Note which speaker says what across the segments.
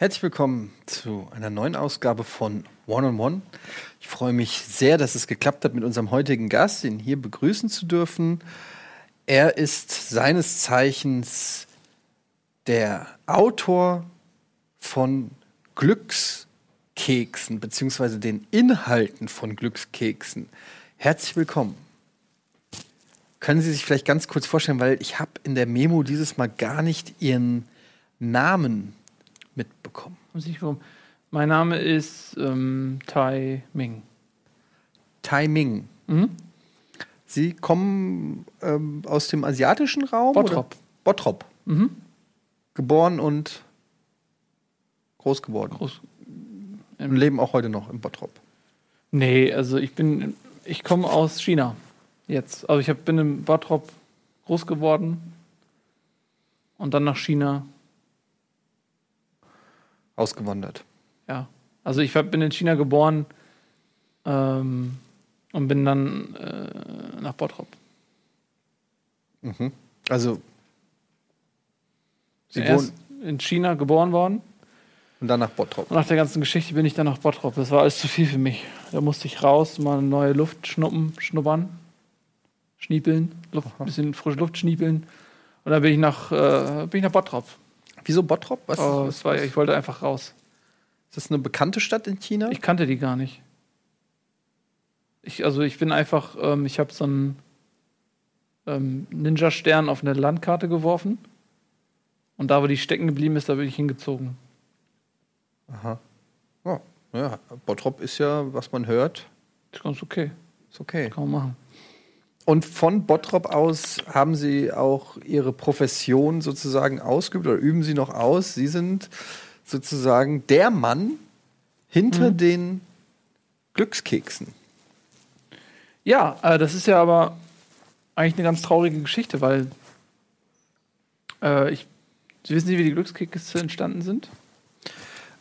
Speaker 1: Herzlich willkommen zu einer neuen Ausgabe von One on One. Ich freue mich sehr, dass es geklappt hat, mit unserem heutigen Gast, ihn hier begrüßen zu dürfen. Er ist seines Zeichens der Autor von Glückskeksen, beziehungsweise den Inhalten von Glückskeksen. Herzlich willkommen. Können Sie sich vielleicht ganz kurz vorstellen, weil ich habe in der Memo dieses Mal gar nicht Ihren Namen.
Speaker 2: Weiß nicht warum. Mein Name ist ähm, Tai Ming.
Speaker 1: Tai Ming.
Speaker 2: Mhm.
Speaker 1: Sie kommen ähm, aus dem asiatischen Raum?
Speaker 2: Bottrop.
Speaker 1: Oder? Bottrop.
Speaker 2: Mhm.
Speaker 1: Geboren und groß geworden.
Speaker 2: Groß.
Speaker 1: Und leben auch heute noch im Bottrop.
Speaker 2: Nee, also ich bin, ich komme aus China jetzt. Also ich hab, bin im Bottrop groß geworden und dann nach China.
Speaker 1: Ausgewandert.
Speaker 2: Ja, also ich bin in China geboren ähm, und bin dann äh, nach Bottrop.
Speaker 1: Mhm. Also, Sie wohnen
Speaker 2: in China geboren worden
Speaker 1: und dann nach Bottrop.
Speaker 2: und nach der ganzen Geschichte bin ich dann nach Bottrop. Das war alles zu viel für mich. Da musste ich raus, mal eine neue Luft schnuppen, schnuppern, schniepeln, Luft,
Speaker 1: Aha.
Speaker 2: bisschen frische Luft schniepeln. Und dann bin ich nach, äh, bin ich nach Bottrop.
Speaker 1: Wieso Bottrop? Was,
Speaker 2: Oh,
Speaker 1: was,
Speaker 2: war, ich wollte einfach raus.
Speaker 1: ist das eine bekannte Stadt in China?
Speaker 2: Ich kannte die gar nicht. Ich, also ich bin einfach, ähm, ich habe so einen ähm, Ninja-Stern auf eine Landkarte geworfen. Und da, wo die stecken geblieben ist, da bin ich hingezogen.
Speaker 1: Aha. Oh, ja, Bottrop ist ja, was man hört,
Speaker 2: ist ganz okay.
Speaker 1: ist okay.
Speaker 2: Kann man machen.
Speaker 1: Und von Bottrop aus haben Sie auch Ihre Profession sozusagen ausgeübt oder üben Sie noch aus? Sie sind sozusagen der Mann hinter
Speaker 2: Mhm.
Speaker 1: den Glückskeksen.
Speaker 2: Ja, äh, das ist ja aber eigentlich eine ganz traurige Geschichte, weil äh, ich, Sie wissen nicht, wie die Glückskekse entstanden sind?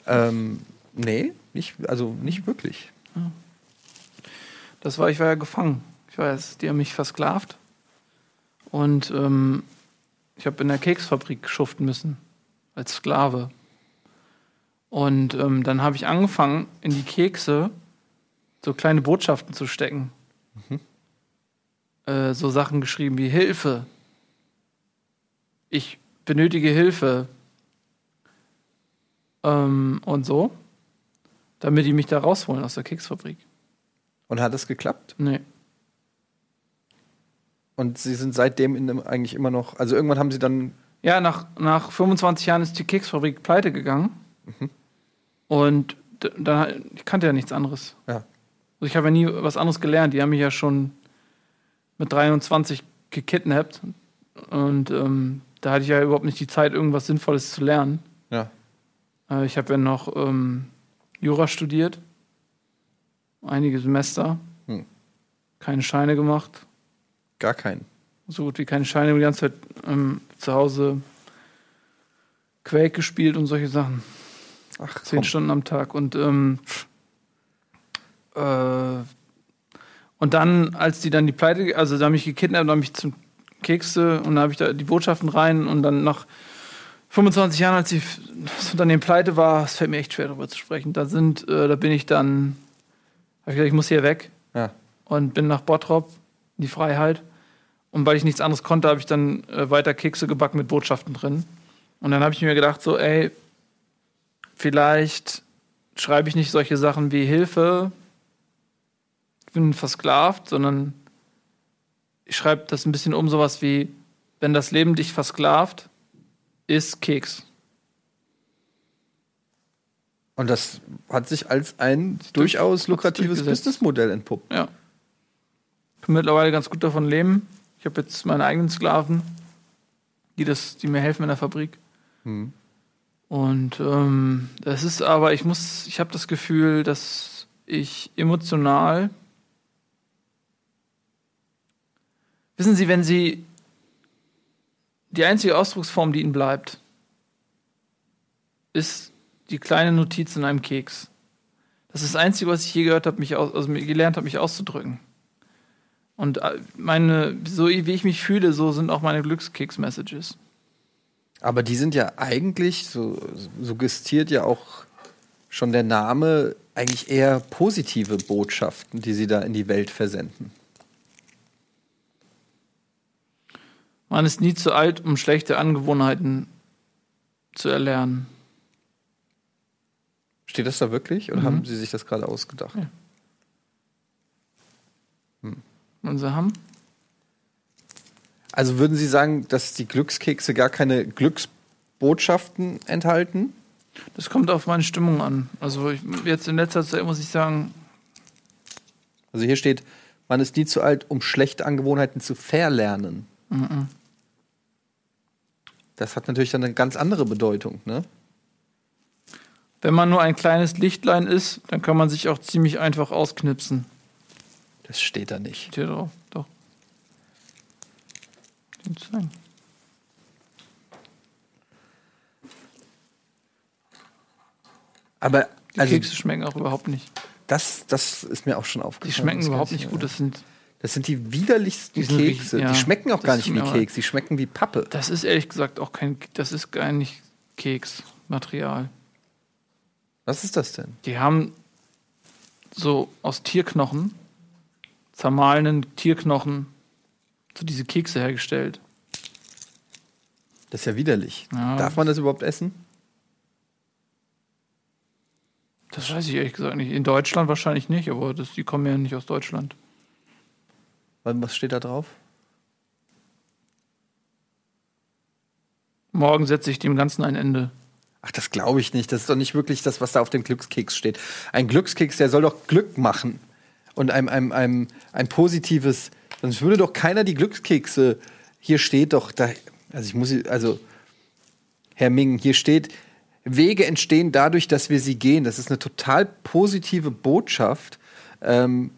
Speaker 1: Ähm, nee, nicht, also nicht wirklich.
Speaker 2: Das war, ich war ja gefangen. Weiß, die haben mich versklavt. Und ähm, ich habe in der Keksfabrik schuften müssen. Als Sklave. Und ähm, dann habe ich angefangen, in die Kekse so kleine Botschaften zu stecken. Äh, so Sachen geschrieben wie Hilfe. Ich benötige Hilfe. Ähm, und so. Damit die mich da rausholen aus der Keksfabrik.
Speaker 1: Und hat es geklappt?
Speaker 2: Nee.
Speaker 1: Und Sie sind seitdem in dem eigentlich immer noch, also irgendwann haben Sie dann,
Speaker 2: Ja, nach, nach 25 Jahren ist die Keksfabrik pleite gegangen.
Speaker 1: Mhm.
Speaker 2: Und d- dann, ich kannte ja nichts anderes.
Speaker 1: ja,
Speaker 2: Also ich habe ja nie was anderes gelernt. Die haben mich ja schon mit 23 gekidnappt. Und ähm, da hatte ich ja überhaupt nicht die Zeit, irgendwas Sinnvolles zu lernen.
Speaker 1: ja.
Speaker 2: Äh, ich habe ja noch ähm, Jura studiert. Einige Semester.
Speaker 1: Hm.
Speaker 2: Keine Scheine gemacht.
Speaker 1: Gar keinen.
Speaker 2: so gut wie keine Scheine, die ganze Zeit ähm, zu Hause Quake gespielt und solche Sachen.
Speaker 1: Ach,
Speaker 2: Zehn
Speaker 1: komm.
Speaker 2: Stunden am Tag. Und, ähm, äh, und dann, als die dann die Pleite, also da haben mich gekidnappt, da haben mich zum Kekse und da habe ich da die Botschaften rein und dann nach 25 Jahren, als die, das Unternehmen pleite war, es fällt mir echt schwer darüber zu sprechen, da sind, äh, da bin ich dann, habe ich gesagt, ich muss hier weg
Speaker 1: Ja.
Speaker 2: und bin nach Bottrop in die Freiheit. Und weil ich nichts anderes konnte, habe ich dann äh, weiter Kekse gebacken mit Botschaften drin. Und dann habe ich mir gedacht, so, ey, vielleicht schreibe ich nicht solche Sachen wie Hilfe, ich bin versklavt, sondern ich schreibe das ein bisschen um, sowas wie, wenn das Leben dich versklavt, ist Keks.
Speaker 1: Und das hat sich als ein durchaus lukratives. Businessmodell entpuppt.
Speaker 2: Ja. Ich kann mittlerweile ganz gut davon leben. Ich habe jetzt meine eigenen Sklaven, die, das, die mir helfen in der Fabrik.
Speaker 1: Hm.
Speaker 2: Und ähm, das ist aber, ich muss, ich habe das Gefühl, dass ich emotional. Wissen Sie, wenn Sie die einzige Ausdrucksform, die Ihnen bleibt, ist die kleine Notiz in einem Keks. Das ist das Einzige, was ich je gehört habe, mich aus, also gelernt habe, mich auszudrücken. Und äh, meine, so wie ich mich fühle, so sind auch meine Glückskeks-Messages.
Speaker 1: Aber die sind ja eigentlich, so suggestiert ja auch schon der Name, eigentlich eher positive Botschaften, die sie da in die Welt versenden.
Speaker 2: Man ist nie zu alt, um schlechte Angewohnheiten zu erlernen.
Speaker 1: Steht das da wirklich oder
Speaker 2: Mhm.
Speaker 1: haben Sie sich das gerade ausgedacht?
Speaker 2: Ja. Und sie haben?
Speaker 1: Also würden Sie sagen, dass die Glückskekse gar keine Glücksbotschaften enthalten?
Speaker 2: Das kommt auf meine Stimmung an. Also ich, jetzt in letzter Zeit muss ich sagen,
Speaker 1: Also hier steht, man ist nie zu alt, um schlechte Angewohnheiten zu verlernen.
Speaker 2: mhm.
Speaker 1: Das hat natürlich dann eine ganz andere Bedeutung, ne?
Speaker 2: wenn man nur ein kleines Lichtlein ist, dann kann man sich auch ziemlich einfach ausknipsen.
Speaker 1: Das steht da nicht.
Speaker 2: Steht drauf, doch. Den zeigen.
Speaker 1: Aber
Speaker 2: Die
Speaker 1: also,
Speaker 2: Kekse schmecken auch überhaupt nicht.
Speaker 1: das, das ist mir auch schon
Speaker 2: Die
Speaker 1: aufgefallen.
Speaker 2: schmecken
Speaker 1: Das
Speaker 2: überhaupt nicht gut. Das sind
Speaker 1: Das sind die widerlichsten
Speaker 2: Die sind richtig-
Speaker 1: Kekse.
Speaker 2: ja,
Speaker 1: die schmecken auch
Speaker 2: das
Speaker 1: gar nicht wie Keks, die schmecken wie Pappe.
Speaker 2: Das ist ehrlich gesagt auch kein, das ist gar nicht Keksmaterial.
Speaker 1: Was ist das denn?
Speaker 2: Die haben so aus Tierknochen, zermahlenen Tierknochen, so diese Kekse hergestellt.
Speaker 1: Das ist ja widerlich.
Speaker 2: Ja.
Speaker 1: Darf man das überhaupt essen?
Speaker 2: Das weiß ich ehrlich gesagt nicht. In Deutschland wahrscheinlich nicht, aber das, die kommen ja nicht aus Deutschland.
Speaker 1: Was steht da drauf?
Speaker 2: Morgen setze ich dem Ganzen ein Ende.
Speaker 1: Ach, das glaube ich nicht. Das ist doch nicht wirklich das, was da auf dem Glückskeks steht. Ein Glückskeks, der soll doch Glück machen. Und einem, einem, einem, ein positives. Sonst würde doch keiner die Glückskekse. Hier steht doch, da, also ich muss, also, Herr Ming, hier steht, Wege entstehen dadurch, dass wir sie gehen. Das ist eine total positive Botschaft, ähm,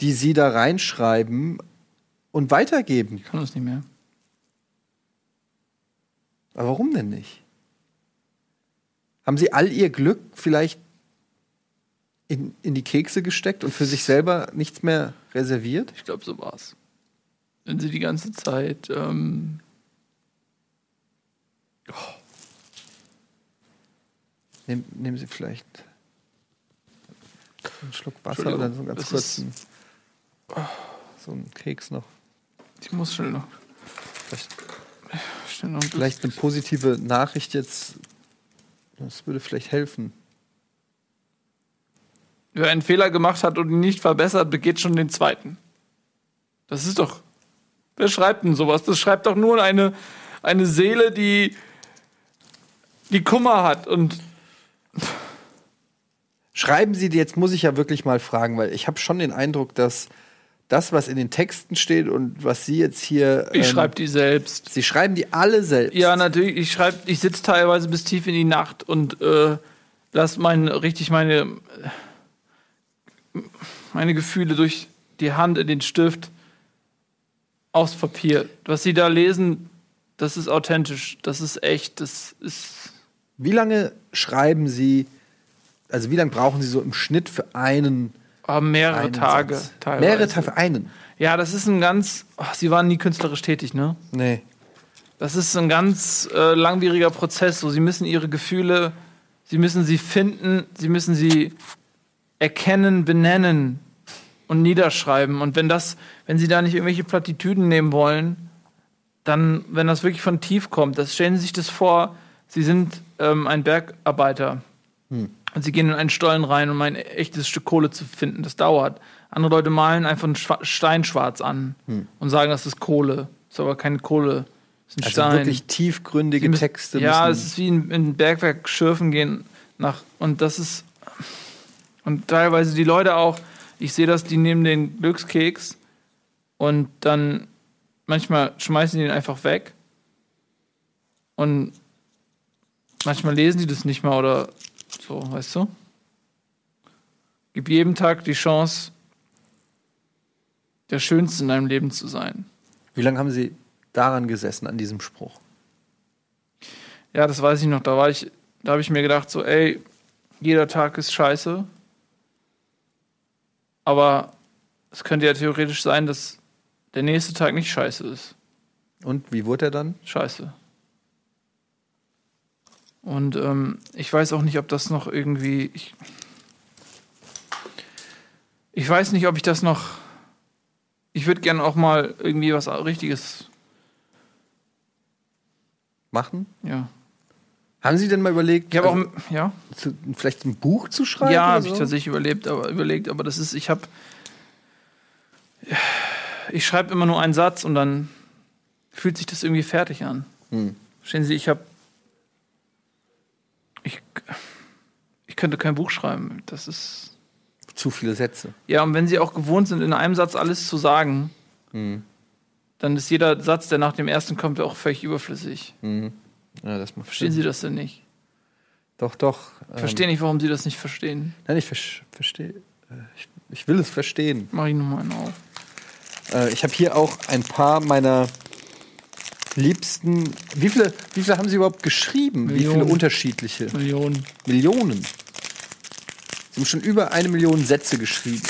Speaker 1: die Sie da reinschreiben und weitergeben.
Speaker 2: Ich kann das nicht mehr.
Speaker 1: Aber warum denn nicht? Haben Sie all Ihr Glück vielleicht in, in die Kekse gesteckt und für sich selber nichts mehr reserviert?
Speaker 2: Ich glaube, so war's. Wenn sie die ganze Zeit ähm,
Speaker 1: Nehm, nehmen Sie vielleicht einen Schluck Wasser oder so einen ganz kurzen. So einen Keks noch.
Speaker 2: ich muss schnell noch,
Speaker 1: Vielleicht,
Speaker 2: schnell noch ein
Speaker 1: vielleicht eine positive Nachricht jetzt. Das würde vielleicht helfen.
Speaker 2: Wer einen Fehler gemacht hat und ihn nicht verbessert, begeht schon den zweiten. Das ist doch. Wer schreibt denn sowas? Das schreibt doch nur eine, eine Seele, die, die Kummer hat. Und
Speaker 1: Schreiben Sie, jetzt muss ich ja wirklich mal fragen, weil ich habe schon den Eindruck, dass das, was in den Texten steht und was Sie jetzt hier.
Speaker 2: ich
Speaker 1: ähm,
Speaker 2: schreibe die selbst.
Speaker 1: Sie schreiben die alle selbst.
Speaker 2: Ja, natürlich. Ich schreibe, ich sitze teilweise bis tief in die Nacht und äh, lass meine, richtig meine, meine Gefühle durch die Hand in den Stift aufs Papier. Was Sie da lesen, das ist authentisch, das ist echt, das ist.
Speaker 1: Wie lange schreiben Sie, also wie lange brauchen Sie so im Schnitt für einen,
Speaker 2: ah, mehrere
Speaker 1: einen
Speaker 2: Tage
Speaker 1: Satz?
Speaker 2: teilweise.
Speaker 1: Mehrere Tage für einen?
Speaker 2: Ja, das ist ein ganz. ach, Sie waren nie künstlerisch tätig, ne?
Speaker 1: Nee.
Speaker 2: Das ist ein ganz äh, langwieriger Prozess. So, sie müssen ihre Gefühle, sie müssen sie finden, sie müssen sie erkennen, benennen und niederschreiben. Und wenn das, wenn sie da nicht irgendwelche Plattitüden nehmen wollen, dann, wenn das wirklich von tief kommt, das stellen Sie sich das vor, Sie sind ähm, ein Bergarbeiter und Sie gehen in einen Stollen rein, um ein echtes Stück Kohle zu finden. Das dauert. Andere Leute malen einfach einen Schwa Stein schwarz an und sagen, das ist Kohle. Das ist aber keine Kohle. Das ist ein
Speaker 1: Also
Speaker 2: Stein.
Speaker 1: wirklich tiefgründige
Speaker 2: müssen-
Speaker 1: Texte.
Speaker 2: Ja, es ist wie in, in ein Bergwerk schürfen gehen nach und das ist und teilweise die Leute auch. Ich sehe das, die nehmen den Glückskeks und dann manchmal schmeißen die den einfach weg und manchmal lesen die das nicht mal oder so, weißt du? Gib jedem Tag die Chance, der Schönste in deinem Leben zu sein.
Speaker 1: wie lange haben Sie daran gesessen, an diesem Spruch?
Speaker 2: Ja, das weiß ich noch. Da war ich, da habe ich mir gedacht, so, ey, jeder Tag ist scheiße. Aber es könnte ja theoretisch sein, dass der nächste Tag nicht scheiße ist.
Speaker 1: Und wie wurde er dann?
Speaker 2: Scheiße. Und ähm, ich weiß auch nicht, ob das noch irgendwie. Ich, ich weiß nicht, ob ich das noch. Ich würde gerne auch mal irgendwie was Richtiges.
Speaker 1: Machen?
Speaker 2: Ja.
Speaker 1: Haben Sie denn mal überlegt,
Speaker 2: Ich
Speaker 1: also,
Speaker 2: auch. Ja.
Speaker 1: zu, vielleicht ein Buch zu schreiben?
Speaker 2: Ja, habe ich
Speaker 1: so?
Speaker 2: tatsächlich überlebt, aber, überlegt, aber das ist, ich habe, ich schreibe immer nur einen Satz und dann fühlt sich das irgendwie fertig an.
Speaker 1: Hm.
Speaker 2: Verstehen Sie, ich habe, ich, ich könnte kein Buch schreiben. Das ist,
Speaker 1: Zu viele Sätze.
Speaker 2: ja, und wenn Sie auch gewohnt sind, in einem Satz alles zu sagen,
Speaker 1: Hm.
Speaker 2: dann ist jeder Satz, der nach dem ersten kommt, auch völlig überflüssig.
Speaker 1: Hm. Ja, das macht
Speaker 2: Verstehen
Speaker 1: Sinn.
Speaker 2: Sie das denn nicht?
Speaker 1: Doch, doch.
Speaker 2: Ich verstehe nicht, warum Sie das nicht verstehen.
Speaker 1: Nein, ich verstehe. Ich, ich will es verstehen.
Speaker 2: Mach ich nochmal einen auf.
Speaker 1: Äh, ich habe hier auch ein paar meiner liebsten. Wie viele, wie viele haben Sie überhaupt geschrieben? Wie
Speaker 2: Millionen.
Speaker 1: viele unterschiedliche?
Speaker 2: Millionen.
Speaker 1: Millionen. Sie haben schon über eine Million Sätze geschrieben.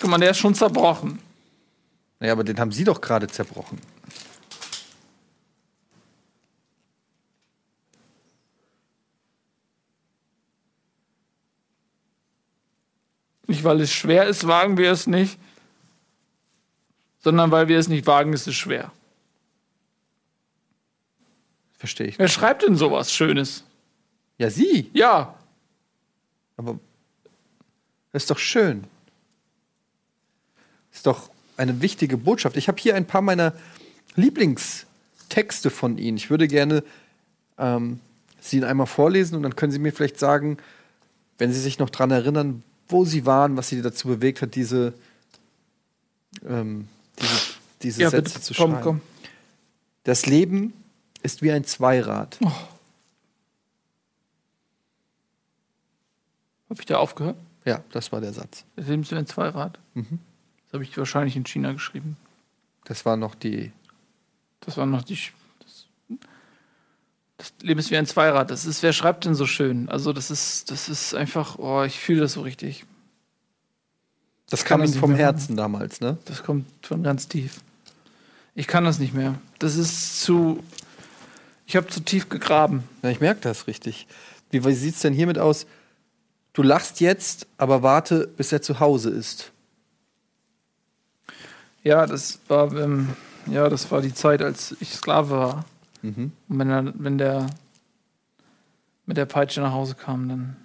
Speaker 2: Guck mal, der ist schon zerbrochen.
Speaker 1: Naja, aber den haben Sie doch gerade zerbrochen.
Speaker 2: Nicht, weil es schwer ist, wagen wir es nicht, sondern weil wir es nicht wagen, ist es schwer.
Speaker 1: Verstehe ich.
Speaker 2: Wer schreibt denn sowas Schönes?
Speaker 1: Ja, Sie.
Speaker 2: Ja,
Speaker 1: Aber das ist doch schön. Das ist doch eine wichtige Botschaft. Ich habe hier ein paar meiner Lieblingstexte von Ihnen. Ich würde gerne ähm, sie Ihnen einmal vorlesen und dann können Sie mir vielleicht sagen, wenn Sie sich noch daran erinnern, wo Sie waren, was Sie dazu bewegt hat, diese, ähm, diese, diese
Speaker 2: ja
Speaker 1: Sätze
Speaker 2: bitte.
Speaker 1: zu
Speaker 2: Komm,
Speaker 1: schreiben.
Speaker 2: komm.
Speaker 1: Das Leben ist wie ein Zweirad.
Speaker 2: Hab ich da aufgehört?
Speaker 1: Ja, das war der Satz.
Speaker 2: Das Leben ist wie ein Zweirad.
Speaker 1: Mhm.
Speaker 2: Das habe ich wahrscheinlich in China geschrieben.
Speaker 1: Das war noch die.
Speaker 2: Das war noch die. Das, Leben ist wie ein Zweirad. Das ist, wer schreibt denn so schön? Also, das ist, das ist einfach, oh, ich fühle das so richtig.
Speaker 1: Das kam
Speaker 2: das
Speaker 1: Ihnen
Speaker 2: nicht
Speaker 1: vom
Speaker 2: mehr
Speaker 1: Herzen damals, ne?
Speaker 2: Das kommt von ganz tief. Ich kann das nicht mehr. Das ist zu. Ich habe zu tief gegraben.
Speaker 1: Ja, ich merke das richtig. Wie, wie sieht es denn hiermit aus? Du lachst jetzt, aber warte, bis er zu Hause ist.
Speaker 2: Ja, das war, ähm, ja, das war die Zeit, als ich Sklave war.
Speaker 1: Mhm.
Speaker 2: Und wenn, er, wenn der mit der Peitsche nach Hause kam, dann.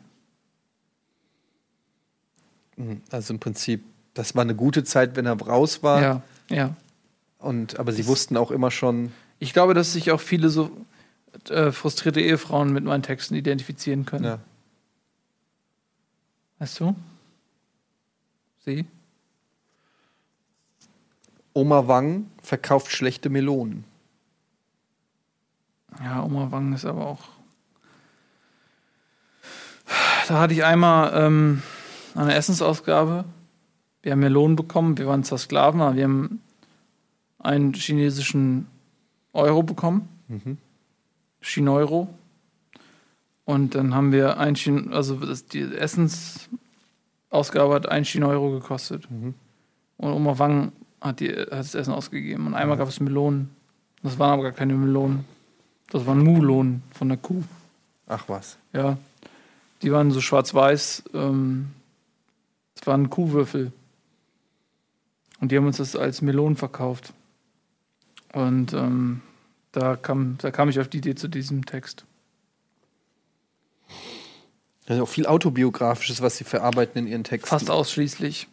Speaker 1: Mhm. Also im Prinzip, das war eine gute Zeit, wenn er raus war.
Speaker 2: Ja, ja.
Speaker 1: Und, aber sie wussten auch immer schon,
Speaker 2: Ich glaube, dass sich auch viele so äh, frustrierte Ehefrauen mit meinen Texten identifizieren können.
Speaker 1: ja,
Speaker 2: Weißt du? Sie?
Speaker 1: Oma Wang verkauft schlechte Melonen.
Speaker 2: Ja, Oma Wang ist aber auch. Da hatte ich einmal ähm, eine Essensausgabe. Wir haben Melonen bekommen. Wir waren zwar Sklaven, aber wir haben einen chinesischen Euro bekommen.
Speaker 1: Mhm.
Speaker 2: Chineuro. Und dann haben wir ein Chin also das, die Essensausgabe hat ein Chineuro gekostet.
Speaker 1: Mhm.
Speaker 2: Und Oma Wang hat, die, hat das Essen ausgegeben. Und einmal gab es Melonen. Das waren aber gar keine Melonen. Das waren Mulonen von der Kuh.
Speaker 1: Ach was.
Speaker 2: Ja. Die waren so schwarz-weiß. Ähm, das waren Kuhwürfel. Und die haben uns das als Melonen verkauft. Und ähm, da, kam, da kam ich auf die Idee zu diesem Text.
Speaker 1: Das ist auch viel Autobiografisches, was sie verarbeiten in ihren Texten.
Speaker 2: Fast ausschließlich.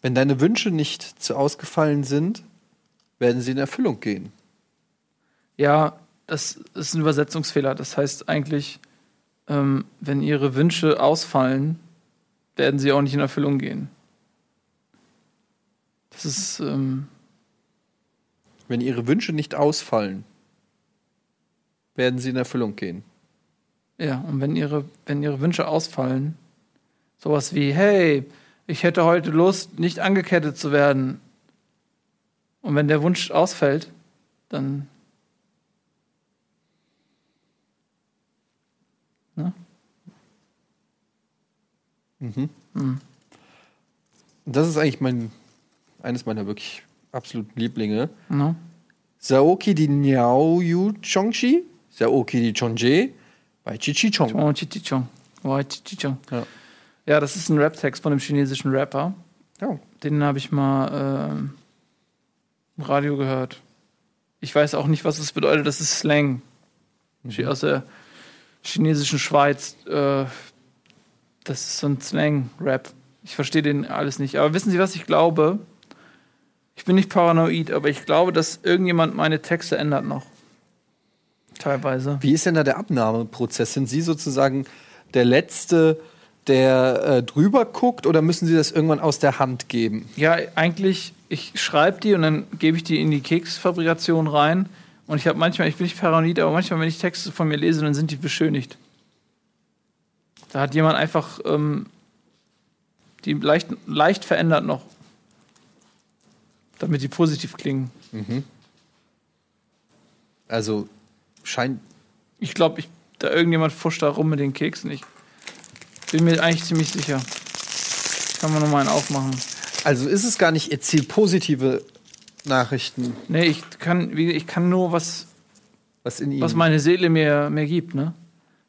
Speaker 1: Wenn deine Wünsche nicht zu ausgefallen sind, werden sie in Erfüllung gehen.
Speaker 2: Ja, das ist ein Übersetzungsfehler. Das heißt eigentlich, ähm, wenn ihre Wünsche ausfallen, werden sie auch nicht in Erfüllung gehen. Das ist, ähm,
Speaker 1: Wenn ihre Wünsche nicht ausfallen, werden sie in Erfüllung gehen.
Speaker 2: ja, und wenn ihre, wenn ihre Wünsche ausfallen, sowas wie, hey, ich hätte heute Lust, nicht angekettet zu werden. Und wenn der Wunsch ausfällt, dann. Ne?
Speaker 1: Mhm.
Speaker 2: Hm.
Speaker 1: Und Das ist eigentlich mein, eines meiner wirklich absoluten Lieblinge.
Speaker 2: Ne?
Speaker 1: Saoki di Niaoyu Chongshi, Saoki di Chongje bei Chichichong.
Speaker 2: Oh, Chichichong. Oh, Chichichong.
Speaker 1: Ja.
Speaker 2: Ja, das ist ein Rap-Text von einem chinesischen Rapper.
Speaker 1: Ja.
Speaker 2: Den habe ich mal ähm, im Radio gehört. Ich weiß auch nicht, was das bedeutet. Das ist Slang. Chi- Aus der chinesischen Schweiz. Äh, das ist so ein Slang-Rap. Ich verstehe den alles nicht. Aber wissen Sie, was ich glaube? Ich bin nicht paranoid, aber ich glaube, dass irgendjemand meine Texte ändert noch. Teilweise.
Speaker 1: Wie ist denn da der Abnahmeprozess? Sind Sie sozusagen der Letzte, der äh, drüber guckt oder müssen Sie das irgendwann aus der Hand geben?
Speaker 2: Ja, eigentlich, ich schreibe die und dann gebe ich die in die Keksfabrikation rein. Und ich habe manchmal, ich bin nicht paranoid, aber manchmal, wenn ich Texte von mir lese, dann sind die beschönigt. Da hat jemand einfach ähm, die leicht, leicht verändert noch. Damit die positiv klingen.
Speaker 1: Also scheint.
Speaker 2: Ich glaube, ich, da irgendjemand fuscht da rum mit den Keksen. Ich bin mir eigentlich ziemlich sicher. Kann man nochmal einen aufmachen.
Speaker 1: Also ist es gar nicht Ihr Ziel, positive Nachrichten,
Speaker 2: Nee, ich kann, ich kann nur was
Speaker 1: was in Ihnen.
Speaker 2: was meine Seele mir, mir gibt, ne?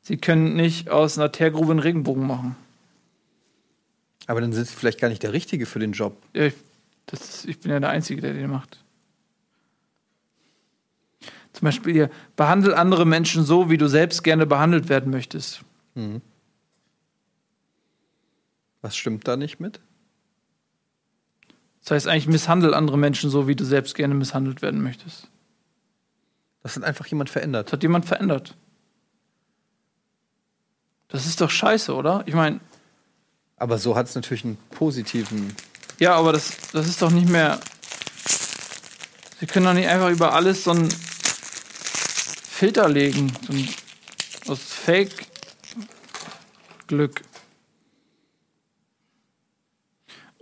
Speaker 2: Sie können nicht aus einer Teergrube einen Regenbogen machen.
Speaker 1: Aber dann sind Sie vielleicht gar nicht der Richtige für den Job.
Speaker 2: Ja, Ich, das ich bin ja der Einzige, der den macht. Zum Beispiel hier, behandle andere Menschen so, wie du selbst gerne behandelt werden möchtest.
Speaker 1: Was stimmt da nicht mit?
Speaker 2: Das heißt eigentlich, misshandle andere Menschen so, wie du selbst gerne misshandelt werden möchtest.
Speaker 1: Das hat einfach jemand
Speaker 2: Das
Speaker 1: verändert.
Speaker 2: hat jemand verändert. Das ist doch scheiße, oder? Ich meine,
Speaker 1: Aber so hat es natürlich einen positiven.
Speaker 2: Ja, aber das, das ist doch nicht mehr. Sie können doch nicht einfach über alles so einen Filter legen. So ein, aus Fake-Glück.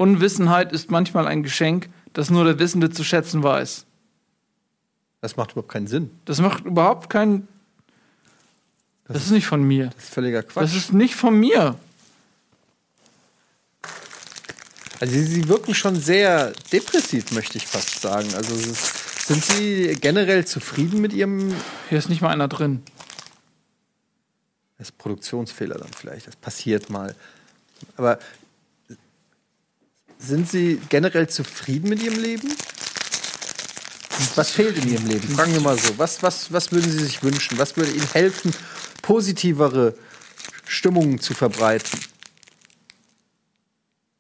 Speaker 2: Unwissenheit ist manchmal ein Geschenk, das nur der Wissende zu schätzen weiß.
Speaker 1: Das macht überhaupt keinen Sinn.
Speaker 2: Das macht überhaupt keinen. Das, ist nicht von mir.
Speaker 1: Das ist völliger Quatsch.
Speaker 2: Das ist nicht von mir.
Speaker 1: Also sie, sie wirken schon sehr depressiv, möchte ich fast sagen. Also ist, sind Sie generell zufrieden mit Ihrem
Speaker 2: Hier ist nicht mal einer drin.
Speaker 1: Das ist Produktionsfehler dann vielleicht. Das passiert mal. Aber sind Sie generell zufrieden mit Ihrem Leben? Was fehlt in Ihrem Leben? Fragen wir mal so. Was, was, was würden Sie sich wünschen? Was würde Ihnen helfen, positivere Stimmungen zu verbreiten?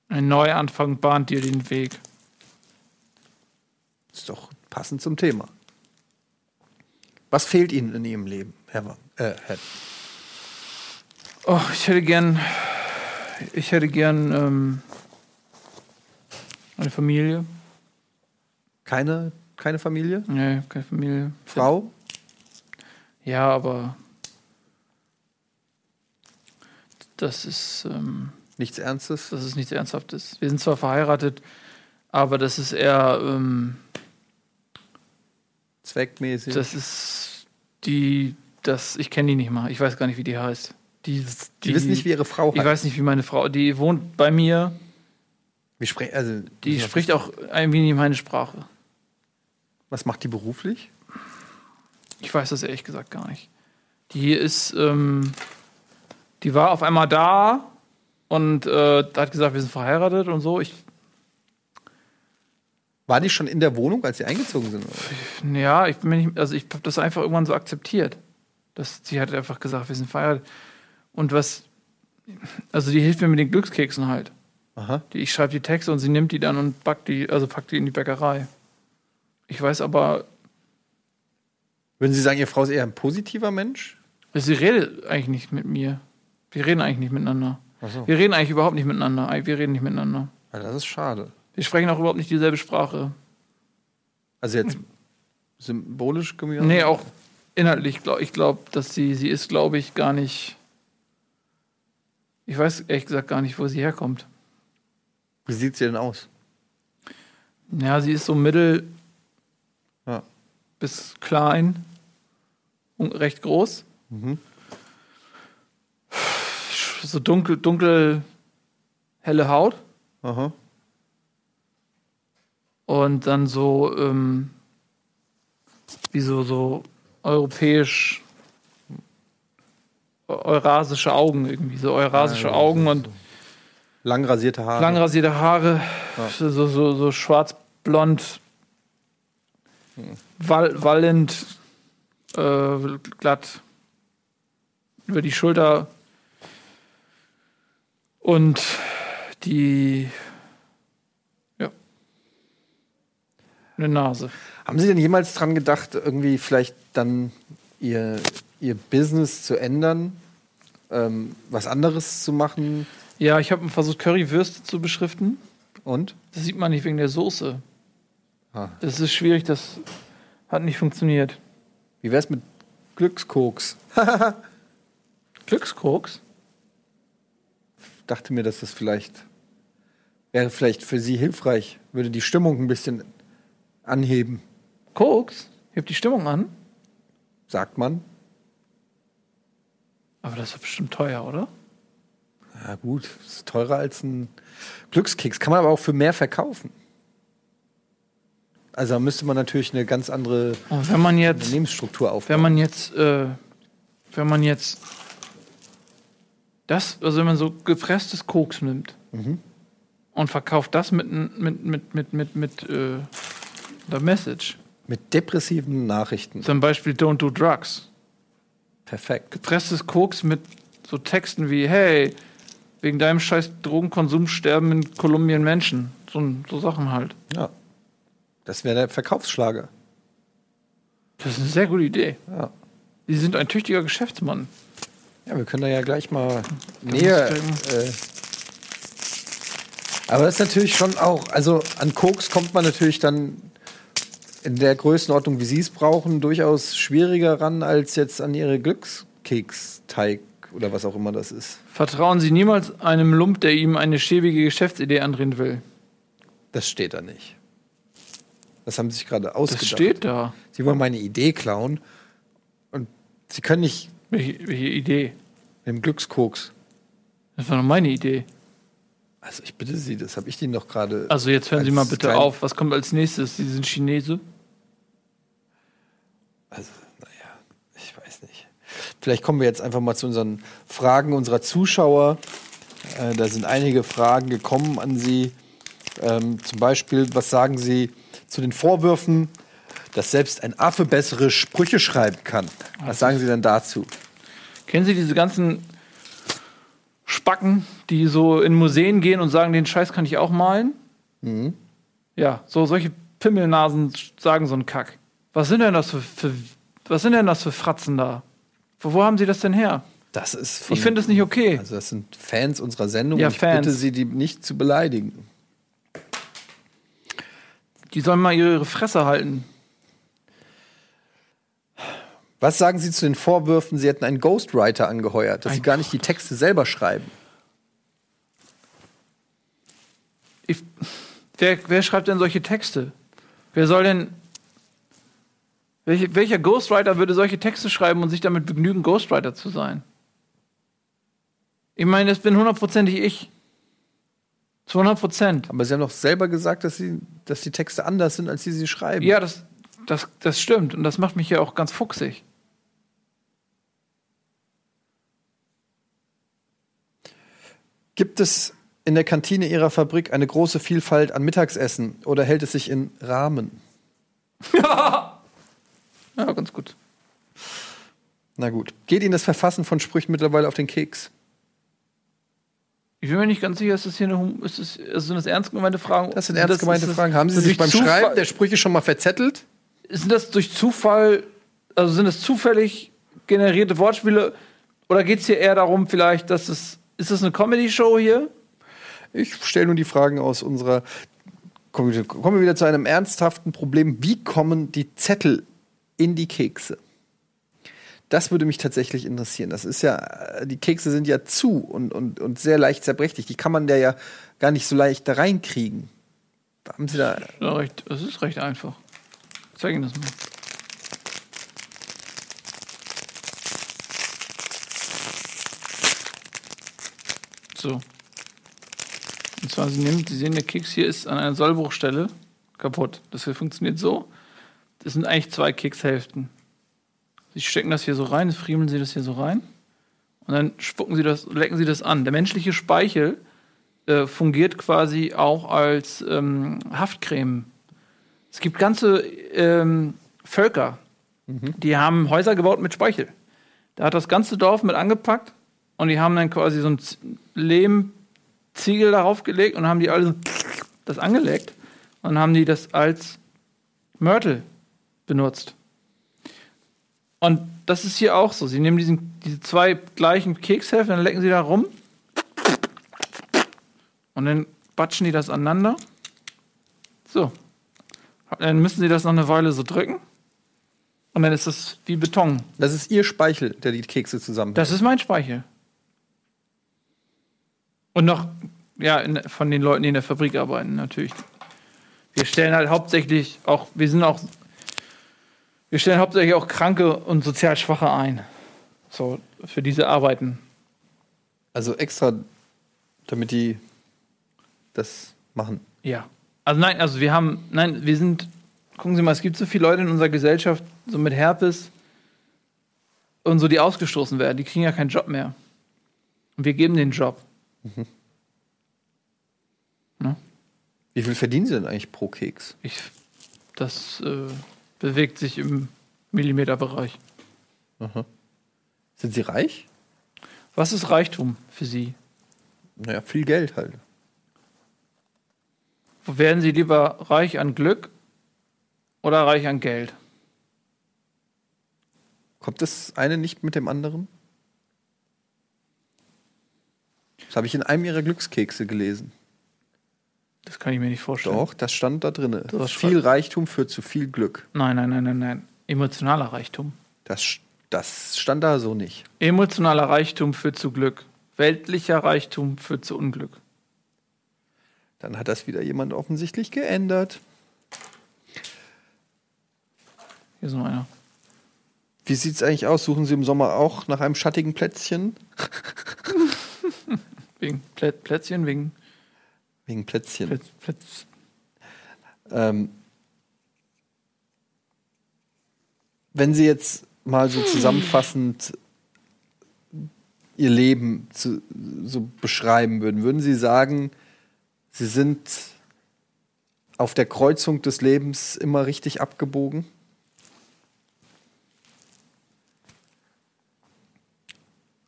Speaker 2: Ein Neuanfang bahnt dir den Weg.
Speaker 1: Ist doch passend zum Thema. Was fehlt Ihnen in Ihrem Leben, Herr, Wa- äh, Herr
Speaker 2: Oh, ich hätte gern. Ich hätte gern ähm, eine Familie.
Speaker 1: Keine, keine Familie?
Speaker 2: Nee, keine Familie.
Speaker 1: Frau?
Speaker 2: Ja, aber das ist, ähm,
Speaker 1: Nichts Ernstes?
Speaker 2: das ist nichts Ernsthaftes. Wir sind zwar verheiratet, aber das ist eher, ähm,
Speaker 1: Zweckmäßig?
Speaker 2: das ist die, das, ich kenne die nicht mal. Ich weiß gar nicht, wie die heißt. Die, die
Speaker 1: Sie wissen nicht, wie Ihre Frau
Speaker 2: Ich
Speaker 1: heißt.
Speaker 2: weiß nicht, wie meine Frau, die wohnt bei mir,
Speaker 1: Sprechen, also,
Speaker 2: die spricht auch ein wenig meine Sprache.
Speaker 1: Was macht die beruflich?
Speaker 2: Ich weiß das ehrlich gesagt gar nicht. Die ist, ähm, die war auf einmal da und äh, hat gesagt, wir sind verheiratet und so. Ich,
Speaker 1: War die schon in der Wohnung, als sie eingezogen sind? Oder?
Speaker 2: ja, ich bin nicht, also ich habe das einfach irgendwann so akzeptiert. Das, sie hat einfach gesagt, wir sind verheiratet. Und was, also die hilft mir mit den Glückskeksen halt.
Speaker 1: Aha.
Speaker 2: Die, ich schreibe die Texte und sie nimmt die dann und backt die, also packt die in die Bäckerei. Ich weiß aber,
Speaker 1: Würden Sie sagen, Ihre Frau ist eher ein positiver Mensch?
Speaker 2: sie redet eigentlich nicht mit mir. Wir reden eigentlich nicht miteinander.
Speaker 1: Achso.
Speaker 2: Wir reden eigentlich überhaupt nicht miteinander. Wir reden nicht miteinander.
Speaker 1: Ja, das ist schade.
Speaker 2: Wir sprechen auch überhaupt nicht dieselbe Sprache.
Speaker 1: Also jetzt symbolisch gemeint?
Speaker 2: Nee, auch inhaltlich. Glaub, ich glaube, dass sie, sie ist, glaube ich, gar nicht. Ich weiß ehrlich gesagt gar nicht, wo sie herkommt.
Speaker 1: Wie sieht sie denn aus?
Speaker 2: Ja, sie ist so mittel
Speaker 1: Ja.
Speaker 2: bis klein und recht groß.
Speaker 1: Mhm.
Speaker 2: So dunkel, dunkel, helle Haut.
Speaker 1: Aha.
Speaker 2: Und dann so, ähm, wie so, so europäisch eurasische Augen irgendwie, so eurasische
Speaker 1: Ja, ja,
Speaker 2: Augen
Speaker 1: so-
Speaker 2: und
Speaker 1: Lang rasierte Haare.
Speaker 2: lang rasierte Haare, so, so, so, so schwarz-blond, wall, wallend, äh, glatt über die Schulter und die, ja, eine Nase.
Speaker 1: Haben Sie denn jemals dran gedacht, irgendwie vielleicht dann Ihr, Ihr Business zu ändern? Ähm, was anderes zu machen?
Speaker 2: Ja, ich habe versucht, Currywürste zu beschriften.
Speaker 1: Und?
Speaker 2: Das sieht man nicht wegen der Soße.
Speaker 1: Ah.
Speaker 2: Das ist schwierig, das hat nicht funktioniert.
Speaker 1: Wie wär's mit Glückskoks?
Speaker 2: Glückskoks?
Speaker 1: Dachte mir, dass das vielleicht wäre vielleicht für Sie hilfreich, würde die Stimmung ein bisschen anheben,
Speaker 2: Koks? Hebt die Stimmung an?
Speaker 1: sagt man.
Speaker 2: Aber das ist bestimmt teuer, oder?
Speaker 1: Ja gut, ist teurer als ein Glückskeks, kann man aber auch für mehr verkaufen. Also da müsste man natürlich eine ganz andere
Speaker 2: wenn man jetzt,
Speaker 1: Unternehmensstruktur aufbauen.
Speaker 2: wenn man jetzt, äh, wenn man jetzt das, also wenn man so gepresstes Koks nimmt und verkauft das mit, mit, mit, mit, mit, mit, äh, der Message.
Speaker 1: Mit depressiven Nachrichten.
Speaker 2: Zum Beispiel Don't do drugs.
Speaker 1: Perfekt.
Speaker 2: gepresstes Koks mit so Texten wie, hey, wegen deinem scheiß Drogenkonsum sterben in Kolumbien Menschen. So, so Sachen halt.
Speaker 1: Ja. Das wäre der Verkaufsschlager.
Speaker 2: Das ist eine sehr gute Idee.
Speaker 1: Ja.
Speaker 2: Die sind ein tüchtiger Geschäftsmann.
Speaker 1: Ja, wir können da ja gleich mal näher. Äh, aber das ist natürlich schon auch, also an Koks kommt man natürlich dann in der Größenordnung, wie Sie es brauchen, durchaus schwieriger ran als jetzt an Ihre Glückskeksteig oder was auch immer das ist.
Speaker 2: Vertrauen Sie niemals einem Lump, der ihm eine schäbige Geschäftsidee andrehen will.
Speaker 1: Das steht da nicht. Das haben Sie sich gerade
Speaker 2: Das
Speaker 1: ausgedacht.
Speaker 2: steht da.
Speaker 1: Sie wollen meine Idee klauen und Sie können nicht
Speaker 2: Welche, welche Idee?
Speaker 1: mit dem Glückskoks.
Speaker 2: Das war doch meine Idee.
Speaker 1: Also ich bitte Sie, das habe ich Ihnen doch gerade.
Speaker 2: Also jetzt hören Sie mal bitte auf. Was kommt als nächstes? Sie sind Chinese?
Speaker 1: Also, naja, ich weiß nicht. Vielleicht kommen wir jetzt einfach mal zu unseren Fragen unserer Zuschauer. Äh, da sind einige Fragen gekommen an Sie. Ähm, zum Beispiel, was sagen Sie zu den Vorwürfen, dass selbst ein Affe bessere Sprüche schreiben kann? Was sagen Sie denn dazu?
Speaker 2: Kennen Sie diese ganzen Spacken, die so in Museen gehen und sagen, den Scheiß kann ich auch malen? Ja, so solche Pimmelnasen sagen so einen Kack. Was sind denn das für, für was sind denn das für Fratzen da? Wo, wo haben Sie das denn her?
Speaker 1: Das ist von,
Speaker 2: Ich finde das nicht okay.
Speaker 1: Also, das sind Fans unserer Sendung.
Speaker 2: Ja,
Speaker 1: und ich
Speaker 2: Fans.
Speaker 1: bitte Sie, die nicht zu beleidigen.
Speaker 2: Die sollen mal ihre Fresse halten.
Speaker 1: Was sagen Sie zu den Vorwürfen, Sie hätten einen Ghostwriter angeheuert, dass
Speaker 2: Ein
Speaker 1: Sie gar nicht die Texte selber schreiben?
Speaker 2: Ich, wer, wer schreibt denn solche Texte? Wer soll denn. Welche, welcher Ghostwriter würde solche Texte schreiben und sich damit begnügen, Ghostwriter zu sein? Ich meine, das bin hundertprozentig ich. Zu 100 Prozent.
Speaker 1: Aber Sie haben doch selber gesagt, dass, Sie, dass die Texte anders sind, als Sie sie schreiben.
Speaker 2: Ja, das, das, das stimmt. Und das macht mich ja auch ganz fuchsig.
Speaker 1: Gibt es in der Kantine Ihrer Fabrik eine große Vielfalt an Mittagsessen oder hält es sich in Rahmen?
Speaker 2: Ja, ganz gut.
Speaker 1: Na gut. Geht Ihnen das Verfassen von Sprüchen mittlerweile auf den Keks?
Speaker 2: Ich bin mir nicht ganz sicher, ist das hier eine, ist das, also sind das ernst gemeinte Fragen?
Speaker 1: Das sind ernst gemeinte
Speaker 2: das-
Speaker 1: Fragen. Haben Sie sich beim
Speaker 2: Zufall-
Speaker 1: Schreiben der Sprüche schon mal verzettelt?
Speaker 2: Sind das durch Zufall, also sind das zufällig generierte Wortspiele? Oder geht es hier eher darum, vielleicht, dass es, ist das eine Comedy-Show hier?
Speaker 1: Ich stelle nur die Fragen aus unserer. Kommen wir wieder zu einem ernsthaften Problem. Wie kommen die Zettel in die Kekse? Das würde mich tatsächlich interessieren. Das ist ja, die Kekse sind ja zu und, und, und sehr leicht zerbrechlich. Die kann man da ja gar nicht so leicht da reinkriegen. Haben Sie da.
Speaker 2: Ja, recht, das ist recht einfach. Ich zeig Ihnen das mal. So. Und zwar, Sie, nehmen, Sie sehen, der Keks hier ist an einer Sollbruchstelle kaputt. Das hier funktioniert so. Das sind eigentlich zwei Kekshälften. Sie stecken das hier so rein, friemeln sie das hier so rein und dann spucken sie das, lecken sie das an. Der menschliche Speichel äh, fungiert quasi auch als ähm, Haftcreme. Es gibt ganze ähm, Völker, die haben Häuser gebaut mit Speichel. Da hat das ganze Dorf mit angepackt und die haben dann quasi so ein Lehmziegel darauf gelegt und haben die alle so das angelegt und haben die das als Mörtel benutzt. Und das ist hier auch so. Sie nehmen diesen, diese zwei gleichen Kekshälften, dann lecken sie da rum und dann batschen die das aneinander. So. Dann müssen sie das noch eine Weile so drücken. Und dann ist das wie Beton.
Speaker 1: Das ist ihr Speichel, der die Kekse zusammen.
Speaker 2: Das ist mein Speichel. Und noch, ja, in, von den Leuten, die in der Fabrik arbeiten, natürlich. Wir stellen halt hauptsächlich auch, wir sind auch, wir stellen hauptsächlich auch Kranke und sozial Schwache ein. So, für diese Arbeiten.
Speaker 1: Also extra, damit die das machen.
Speaker 2: Ja. Also nein, also wir haben, nein, wir sind, gucken Sie mal, es gibt so viele Leute in unserer Gesellschaft, so mit Herpes und so, die ausgestoßen werden, die kriegen ja keinen Job mehr. Und wir geben den Job.
Speaker 1: Wie viel verdienen sie denn eigentlich pro Keks?
Speaker 2: Ich, das äh, bewegt sich im Millimeterbereich.
Speaker 1: Sind sie reich?
Speaker 2: Was ist Reichtum für Sie?
Speaker 1: Naja, viel Geld halt.
Speaker 2: Werden Sie lieber reich an Glück oder reich an Geld?
Speaker 1: Kommt das eine nicht mit dem anderen? Das habe ich in einem ihrer Glückskekse gelesen.
Speaker 2: Das kann ich mir nicht vorstellen.
Speaker 1: Doch, das stand da drin. Viel Reichtum führt zu viel Glück.
Speaker 2: Nein, nein, nein, nein, nein. Emotionaler Reichtum.
Speaker 1: Das, das stand da so nicht.
Speaker 2: Emotionaler Reichtum führt zu Glück. Weltlicher Reichtum führt zu Unglück.
Speaker 1: Dann hat das wieder jemand offensichtlich geändert.
Speaker 2: Hier ist noch einer.
Speaker 1: Wie sieht es eigentlich aus? Suchen Sie im Sommer auch nach einem schattigen Plätzchen?
Speaker 2: Wegen Plä Plätzchen, wegen
Speaker 1: Wegen Plätzchen.
Speaker 2: Plätz, Plätz.
Speaker 1: Ähm, wenn Sie jetzt mal so zusammenfassend Ihr Leben zu, so beschreiben würden, würden Sie sagen, Sie sind auf der Kreuzung des Lebens immer richtig abgebogen?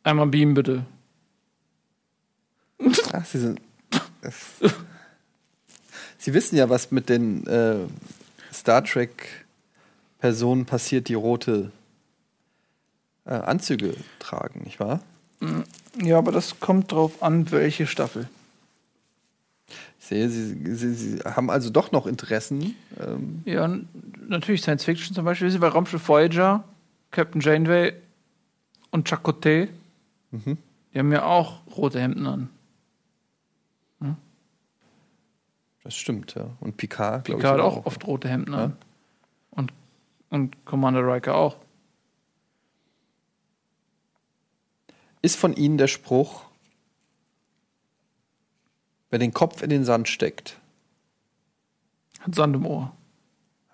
Speaker 2: Einmal beamen, bitte.
Speaker 1: Ach, Sie sind. Sie wissen ja, was mit den äh, Star Trek-Personen passiert, die rote äh, Anzüge tragen, nicht wahr?
Speaker 2: Ja, aber das kommt drauf an, welche Staffel.
Speaker 1: Ich sehe, Sie, Sie, Sie haben also doch noch Interessen. Ähm,
Speaker 2: Ja, natürlich Science Fiction zum Beispiel. Sie bei Raumschiff Voyager, Captain Janeway und Chakotay. Die haben ja auch rote Hemden an.
Speaker 1: Das stimmt, ja. Und Picard, glaube ich.
Speaker 2: Picard hat auch oft rote Hemden
Speaker 1: Ja.
Speaker 2: an. Und, und Commander Riker auch.
Speaker 1: Ist von Ihnen der Spruch, wer den Kopf in den Sand steckt,
Speaker 2: Hat Sand im Ohr.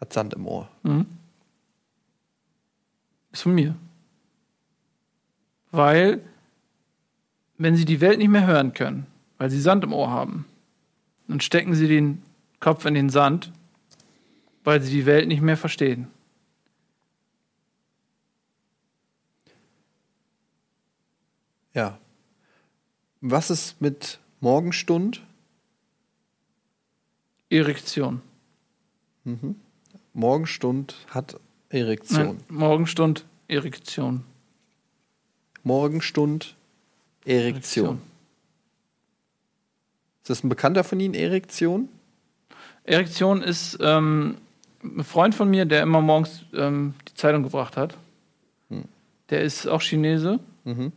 Speaker 1: hat Sand im Ohr.
Speaker 2: Ist von mir. Weil, wenn sie die Welt nicht mehr hören können, weil sie Sand im Ohr haben, dann stecken sie den Kopf in den Sand, weil sie die Welt nicht mehr verstehen.
Speaker 1: Ja. Was ist mit Morgenstund?
Speaker 2: Erektion.
Speaker 1: Morgenstund hat Erektion.
Speaker 2: Nein, Morgenstund, Erektion.
Speaker 1: Morgenstund, Erektion. Ist das ein Bekannter von Ihnen, Erektion?
Speaker 2: Erektion ist ähm, ein Freund von mir, der immer morgens ähm, die Zeitung gebracht hat. Der ist auch Chinese.
Speaker 1: Mhm.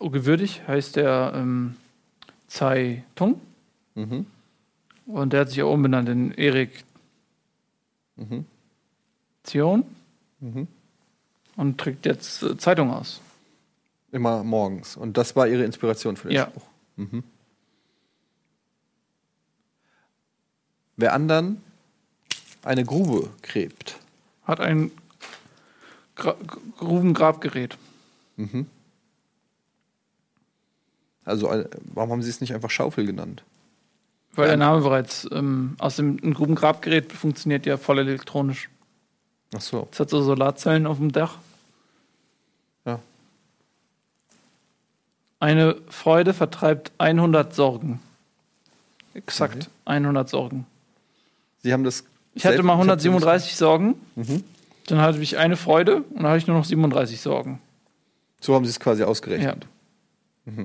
Speaker 2: Gewürdig heißt der ähm, Tsai Tung.
Speaker 1: Mhm.
Speaker 2: Und der hat sich auch umbenannt in Erik
Speaker 1: Mhm.
Speaker 2: Zion
Speaker 1: Mhm.
Speaker 2: und trägt jetzt äh, Zeitung aus.
Speaker 1: Immer morgens. Und das war Ihre Inspiration für den
Speaker 2: Ja.
Speaker 1: Spruch. Mhm. Wer anderen eine Grube gräbt,
Speaker 2: hat ein Gra Grubengrabgerät.
Speaker 1: Also, äh, warum haben sie es nicht einfach Schaufel genannt?
Speaker 2: Weil der Name bereits ähm, aus dem ein Grubengrabgerät funktioniert ja voll elektronisch.
Speaker 1: Ach so.
Speaker 2: Es hat so Solarzellen auf dem Dach.
Speaker 1: Ja.
Speaker 2: Eine Freude vertreibt 100 Sorgen. Exakt
Speaker 1: Okay.
Speaker 2: 100 Sorgen.
Speaker 1: Sie haben das.
Speaker 2: Ich hatte mal
Speaker 1: ich hab sie
Speaker 2: 137 Sorgen,
Speaker 1: Mhm.
Speaker 2: dann hatte ich eine Freude und dann hatte ich nur noch 37 Sorgen.
Speaker 1: So haben sie es quasi ausgerechnet.
Speaker 2: Ja.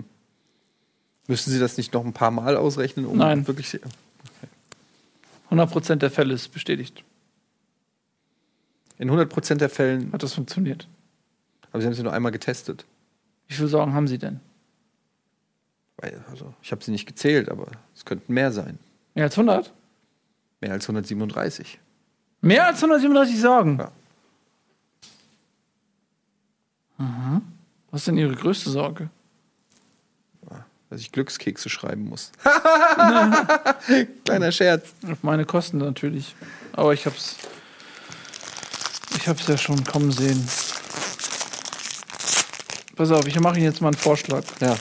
Speaker 1: Müssen Sie das nicht noch ein paar Mal ausrechnen, um
Speaker 2: Nein.
Speaker 1: wirklich. se-
Speaker 2: 100% der Fälle ist bestätigt.
Speaker 1: In 100% der Fällen.
Speaker 2: Hat das funktioniert.
Speaker 1: Aber Sie haben sie nur einmal getestet.
Speaker 2: Wie viele Sorgen haben Sie denn?
Speaker 1: Also, ich habe sie nicht gezählt, aber es könnten mehr sein.
Speaker 2: Mehr als 100?
Speaker 1: Mehr als 137.
Speaker 2: Mehr als 137 Sorgen?
Speaker 1: Ja.
Speaker 2: Mhm. Was ist denn Ihre größte Sorge?
Speaker 1: Dass ich Glückskekse schreiben muss. Kleiner Scherz.
Speaker 2: Auf meine Kosten natürlich. Aber ich hab's. Ich hab's ja schon kommen sehen. Pass auf, ich mache Ihnen jetzt mal einen Vorschlag.
Speaker 1: Ja,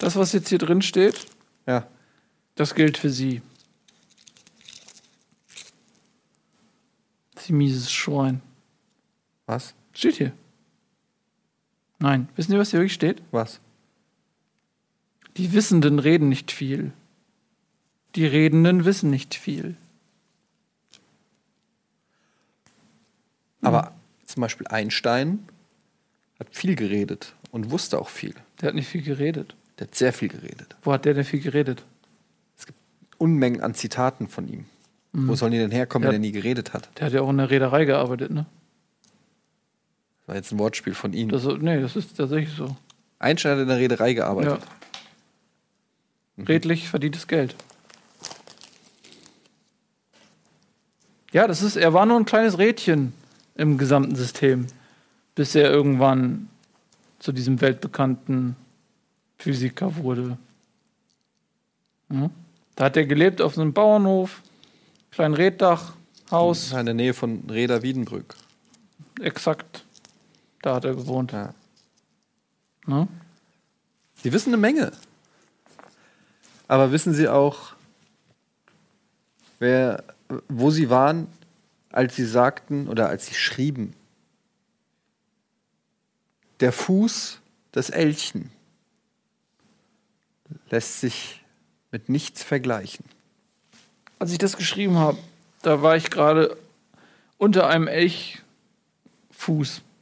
Speaker 2: Das, was jetzt hier drin steht,
Speaker 1: ja.
Speaker 2: das gilt für Sie. Sie mieses Schwein.
Speaker 1: Was?
Speaker 2: Steht hier. Nein. Wissen Sie, was hier wirklich steht?
Speaker 1: Was?
Speaker 2: Die Wissenden reden nicht viel. Die Redenden wissen nicht viel.
Speaker 1: Aber zum Beispiel Einstein hat viel geredet und wusste auch viel.
Speaker 2: Der hat nicht viel geredet.
Speaker 1: Der hat sehr viel geredet.
Speaker 2: Wo hat der denn viel geredet?
Speaker 1: Unmengen an Zitaten von ihm. Wo sollen die denn herkommen,
Speaker 2: Ja.
Speaker 1: wenn er nie geredet hat?
Speaker 2: Der hat ja auch in der Reederei gearbeitet, ne?
Speaker 1: Das war jetzt ein Wortspiel von ihm.
Speaker 2: Das, nee, das ist tatsächlich so.
Speaker 1: Einstein hat in der Reederei
Speaker 2: Ja.
Speaker 1: gearbeitet.
Speaker 2: Redlich verdientes Geld. Ja, das ist, er war nur ein kleines Rädchen im gesamten System, bis er irgendwann zu diesem weltbekannten Physiker wurde. Ja. Da hat er gelebt auf so einem Bauernhof, kleinen Reddach, Haus,
Speaker 1: In der Nähe von Reda Wiedenbrück.
Speaker 2: exakt. Da hat er gewohnt.
Speaker 1: Ja.
Speaker 2: Ne?
Speaker 1: Sie wissen eine Menge. Aber wissen Sie auch, wer, wo Sie waren, als Sie sagten oder als Sie schrieben, der Fuß des Elchen lässt sich mit nichts vergleichen.
Speaker 2: Als ich das geschrieben habe, da war ich gerade unter einem Elchfuß.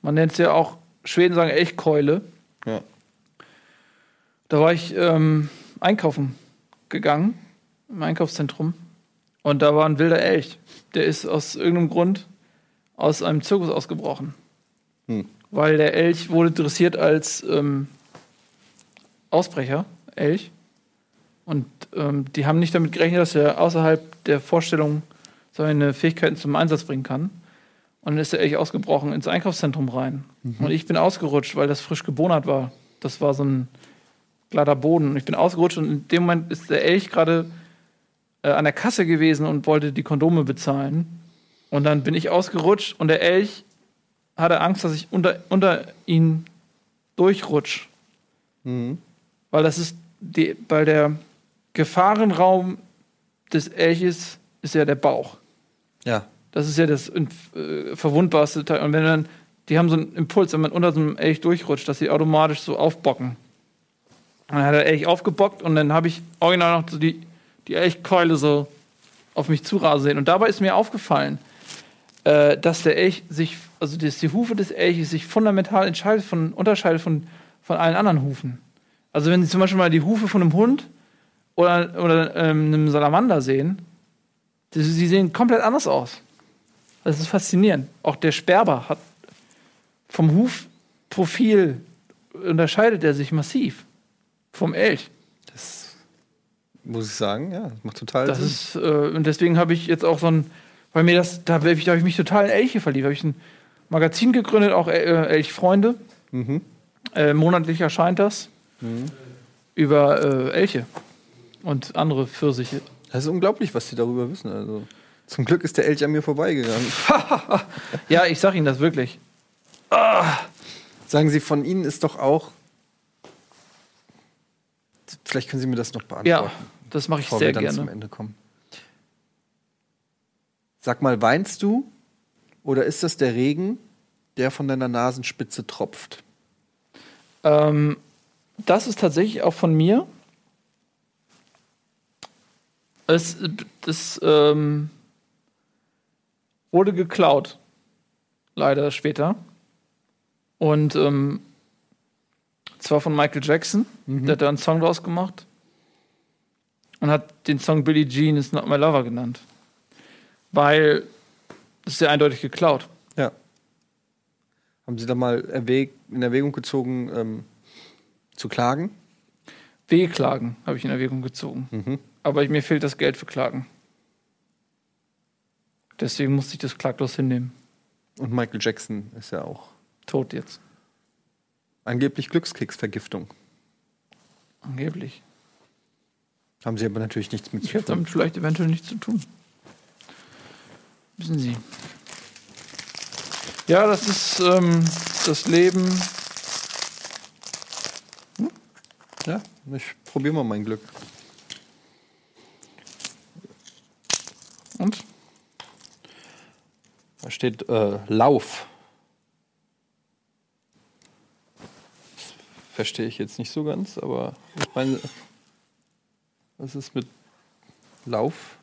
Speaker 2: Man nennt es ja auch, Schweden sagen Elchkeule.
Speaker 1: Ja.
Speaker 2: Da war ich ähm, einkaufen gegangen, im Einkaufszentrum. Und da war ein wilder Elch. Der ist aus irgendeinem Grund aus einem Zirkus ausgebrochen.
Speaker 1: Hm.
Speaker 2: Weil der Elch wurde dressiert als ähm, Ausbrecher, Elch. Und ähm, die haben nicht damit gerechnet, dass er außerhalb der Vorstellung seine Fähigkeiten zum Einsatz bringen kann. Und dann ist der Elch ausgebrochen ins Einkaufszentrum rein. Und ich bin ausgerutscht, weil das frisch gebonert war. Das war so ein glatter Boden. Und ich bin ausgerutscht und in dem Moment ist der Elch gerade äh, an der Kasse gewesen und wollte die Kondome bezahlen. Und dann bin ich ausgerutscht und der Elch hatte Angst, dass ich unter, unter ihn durchrutsch.
Speaker 1: Mhm.
Speaker 2: Weil das ist die, weil der Gefahrenraum des Elches ist ja der Bauch.
Speaker 1: Ja.
Speaker 2: Das ist ja das äh, verwundbarste Teil. Und wenn dann, die haben so einen Impuls, wenn man unter so einem Elch durchrutscht, dass sie automatisch so aufbocken. Und dann hat der Elch aufgebockt und dann habe ich original noch so die, die Elchkeule so auf mich zurasen sehen. Und dabei ist mir aufgefallen, äh, dass der Elch sich, also dass die Hufe des Elches sich fundamental entscheidet von, unterscheidet von, von allen anderen Hufen. Also wenn Sie zum Beispiel mal die Hufe von einem Hund oder, oder ähm, einem Salamander sehen, die, sie sehen komplett anders aus. Das ist faszinierend. Auch der Sperber hat vom Hufprofil unterscheidet er sich massiv vom Elch.
Speaker 1: Das muss ich sagen, ja, das macht total
Speaker 2: Das
Speaker 1: Sinn.
Speaker 2: ist, äh, und deswegen habe ich jetzt auch so ein, weil mir das, da habe ich, da hab ich mich total in Elche verliebt. habe ich ein Magazin gegründet, auch äh, Elchfreunde.
Speaker 1: Mhm.
Speaker 2: Äh, monatlich erscheint das. Über äh, Elche und andere Pfirsiche.
Speaker 1: Das ist unglaublich, was Sie darüber wissen. Also. Zum Glück ist der Elch an mir vorbeigegangen.
Speaker 2: Ja, ich sag Ihnen das wirklich.
Speaker 1: Sagen Sie, von Ihnen ist doch auch. Vielleicht können Sie mir das noch beantworten.
Speaker 2: Ja, das mache ich
Speaker 1: bevor
Speaker 2: sehr
Speaker 1: wir dann zum
Speaker 2: gerne.
Speaker 1: Ende kommen. Sag mal, weinst du oder ist das der Regen, der von deiner Nasenspitze tropft?
Speaker 2: Ähm, das ist tatsächlich auch von mir. Es das, ähm, wurde geklaut. Leider später. Und ähm, zwar von Michael Jackson. Der hat da einen Song draus gemacht. Und hat den Song Billie Jean is not my lover genannt. Weil das ist sehr eindeutig geklaut.
Speaker 1: Ja. Haben Sie da mal erwäg in Erwägung gezogen, ähm, zu klagen?
Speaker 2: W-Klagen habe ich in Erwägung gezogen.
Speaker 1: Mhm.
Speaker 2: Aber mir fehlt das Geld für Klagen. Deswegen musste ich das klaglos hinnehmen.
Speaker 1: Und Michael Jackson ist ja auch
Speaker 2: Tot jetzt.
Speaker 1: angeblich Glückskeksvergiftung.
Speaker 2: Angeblich.
Speaker 1: Haben Sie aber natürlich nichts mit
Speaker 2: Ich
Speaker 1: zu
Speaker 2: habe
Speaker 1: tun.
Speaker 2: damit vielleicht eventuell nichts zu tun. Wissen Sie. Ja, das ist ähm, das Leben.
Speaker 1: Ja, ich probiere mal mein Glück.
Speaker 2: Und?
Speaker 1: Da steht äh, Lauf. Das verstehe ich jetzt nicht so ganz, aber ich meine, was ist mit Lauf?